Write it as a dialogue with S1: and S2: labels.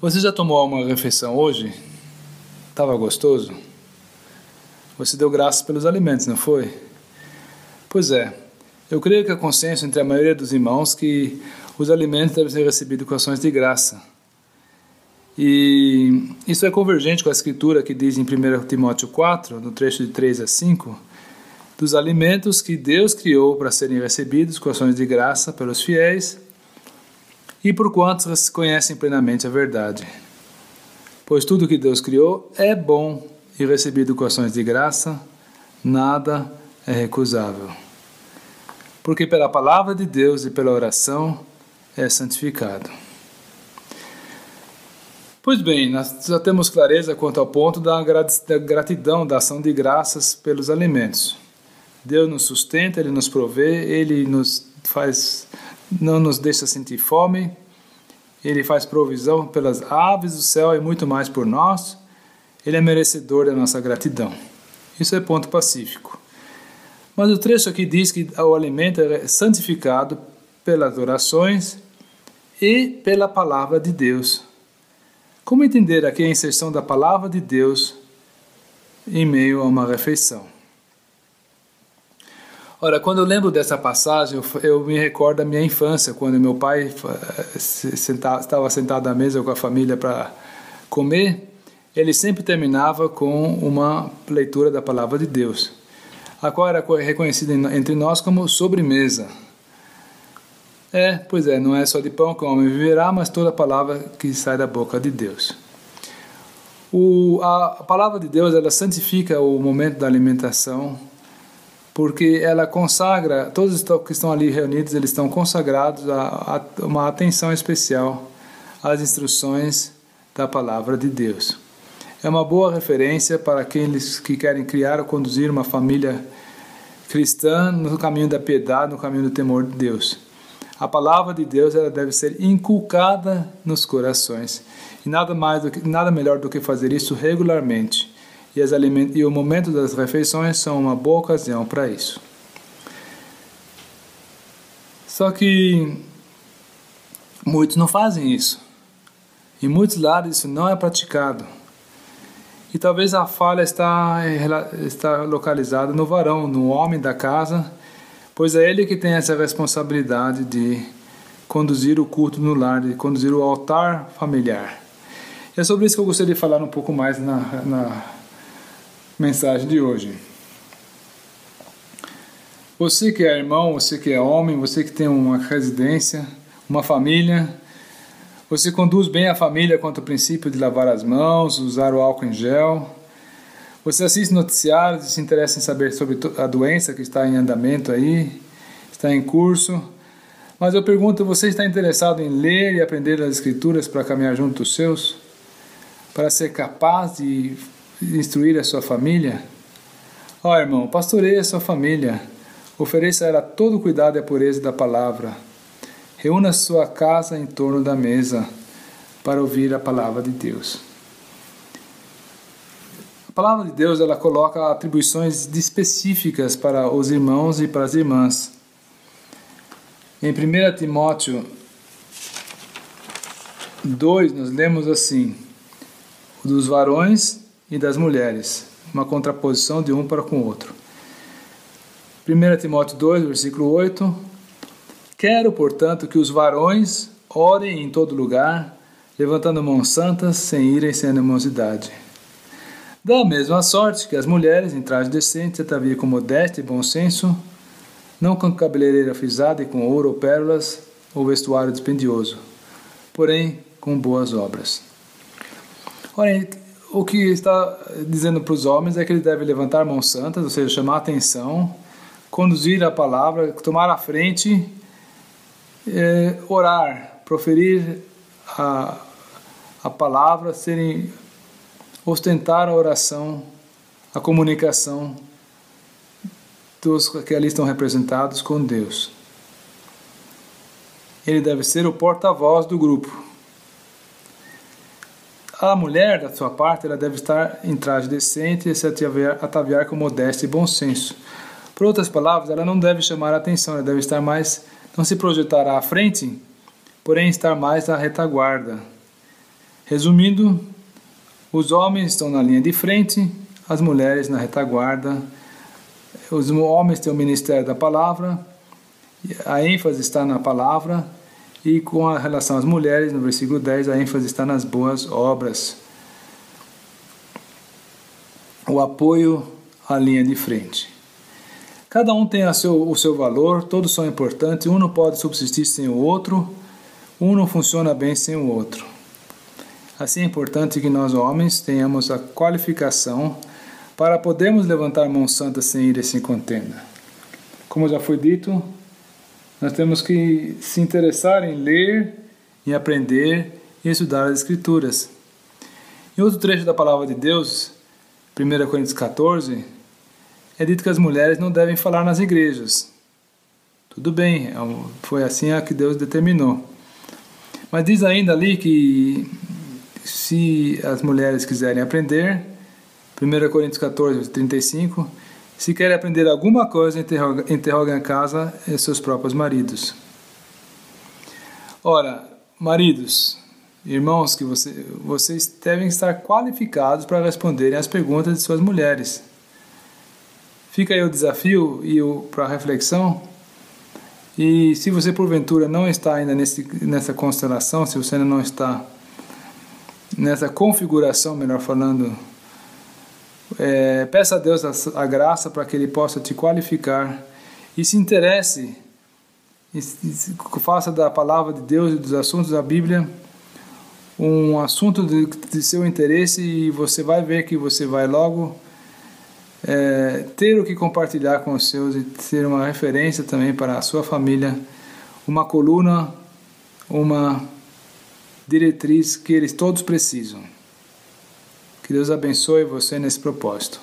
S1: Você já tomou uma refeição hoje? Estava gostoso? Você deu graças pelos alimentos, não foi? Pois é. Eu creio que há consenso entre a maioria dos irmãos que os alimentos devem ser recebidos com ações de graça. E isso é convergente com a escritura que diz em 1 Timóteo 4, no trecho de 3 a 5, dos alimentos que Deus criou para serem recebidos com ações de graça pelos fiéis e por quantos conhecem plenamente a verdade. Pois tudo que Deus criou é bom e recebido com ações de graça, nada é recusável. Porque pela palavra de Deus e pela oração é santificado. Pois bem, nós já temos clareza quanto ao ponto da gratidão, da ação de graças pelos alimentos. Deus nos sustenta, Ele nos provê, Ele nos faz não nos deixa sentir fome, Ele faz provisão pelas aves do céu e muito mais por nós, Ele é merecedor da nossa gratidão. Isso é ponto pacífico. Mas o trecho aqui diz que o alimento é santificado pelas orações e pela palavra de Deus. Como entender aqui a inserção da palavra de Deus em meio a uma refeição? Ora, quando eu lembro dessa passagem, eu, eu me recordo da minha infância, quando meu pai senta, estava sentado à mesa com a família para comer, ele sempre terminava com uma leitura da palavra de Deus, a qual era reconhecida entre nós como sobremesa. É, pois é, não é só de pão que o homem viverá, mas toda palavra que sai da boca de Deus. O, a, a palavra de Deus ela santifica o momento da alimentação porque ela consagra, todos que estão ali reunidos, eles estão consagrados a, a uma atenção especial às instruções da palavra de Deus. É uma boa referência para aqueles que querem criar ou conduzir uma família cristã no caminho da piedade, no caminho do temor de Deus. A palavra de Deus ela deve ser inculcada nos corações. E nada mais do que, nada melhor do que fazer isso regularmente e, as aliment e o momento das refeições são uma boa ocasião para isso. Só que muitos não fazem isso. Em muitos lares isso não é praticado. E talvez a falha está, está localizada no varão, no homem da casa, pois é ele que tem essa responsabilidade de conduzir o culto no lar, de conduzir o altar familiar. E é sobre isso que eu gostaria de falar um pouco mais na, na mensagem de hoje. Você que é irmão, você que é homem, você que tem uma residência, uma família, você conduz bem a família quanto ao princípio de lavar as mãos, usar o álcool em gel. Você assiste noticiários e se interessa em saber sobre a doença que está em andamento aí, está em curso. Mas eu pergunto, você está interessado em ler e aprender as escrituras para caminhar junto dos seus? Para ser capaz de instruir a sua família? Ó oh, irmão, pastoreie a sua família. Ofereça a ela todo o cuidado e a pureza da palavra. Reúna sua casa em torno da mesa para ouvir a palavra de Deus. A palavra de Deus ela coloca atribuições específicas para os irmãos e para as irmãs. Em 1 Timóteo 2, nós lemos assim: dos varões e das mulheres, uma contraposição de um para com o outro. 1 Timóteo 2, versículo 8: Quero, portanto, que os varões orem em todo lugar, levantando mãos santas, sem irem sem animosidade. Da mesma sorte que as mulheres, em traje decente, ataviam com modéstia e bom senso, não com cabeleireira frisada e com ouro ou pérolas, ou vestuário dispendioso, porém com boas obras. Ora, o que está dizendo para os homens é que eles devem levantar mãos santas, ou seja, chamar atenção, conduzir a palavra, tomar a frente, é, orar, proferir a, a palavra, serem, ostentar a oração, a comunicação dos que ali estão representados com Deus. Ele deve ser o porta-voz do grupo a mulher, da sua parte, ela deve estar em traje decente e se ataviar, ataviar com modéstia e bom senso. Por outras palavras, ela não deve chamar a atenção, ela deve estar mais, não se projetar à frente, porém estar mais à retaguarda, Resumindo, os homens estão na linha de frente, as mulheres na retaguarda. Os homens têm o ministério da palavra, a ênfase está na palavra, e com a relação às mulheres, no versículo 10, a ênfase está nas boas obras. O apoio à linha de frente. Cada um tem seu, o seu valor, todos são importantes, um não pode subsistir sem o outro, um não funciona bem sem o outro. Assim é importante que nós, homens, tenhamos a qualificação para podermos levantar mãos santas sem ir sem contenda. Como já foi dito, nós temos que se interessar em ler, em aprender e estudar as Escrituras. Em outro trecho da palavra de Deus, 1 Coríntios 14, é dito que as mulheres não devem falar nas igrejas. Tudo bem, é foi assim a que Deus determinou. Mas diz ainda ali que se as mulheres quiserem aprender, 1 Coríntios 14, 35, se querem aprender alguma coisa, interroguem em casa seus próprios maridos. Ora, maridos, irmãos, que você, vocês devem estar qualificados para responderem às perguntas de suas mulheres. Fica aí o desafio e o para reflexão. E se você porventura não está ainda nesse, nessa constelação, se você ainda não está nessa configuração, melhor falando, é, peça a Deus a, a graça para que Ele possa te qualificar e se interesse, e, faça da palavra de Deus e dos assuntos da Bíblia um assunto de, de seu interesse e você vai ver que você vai logo é, ter o que compartilhar com os seus e ter uma referência também para a sua família, uma coluna, uma diretriz que eles todos precisam. Que Deus abençoe você nesse propósito.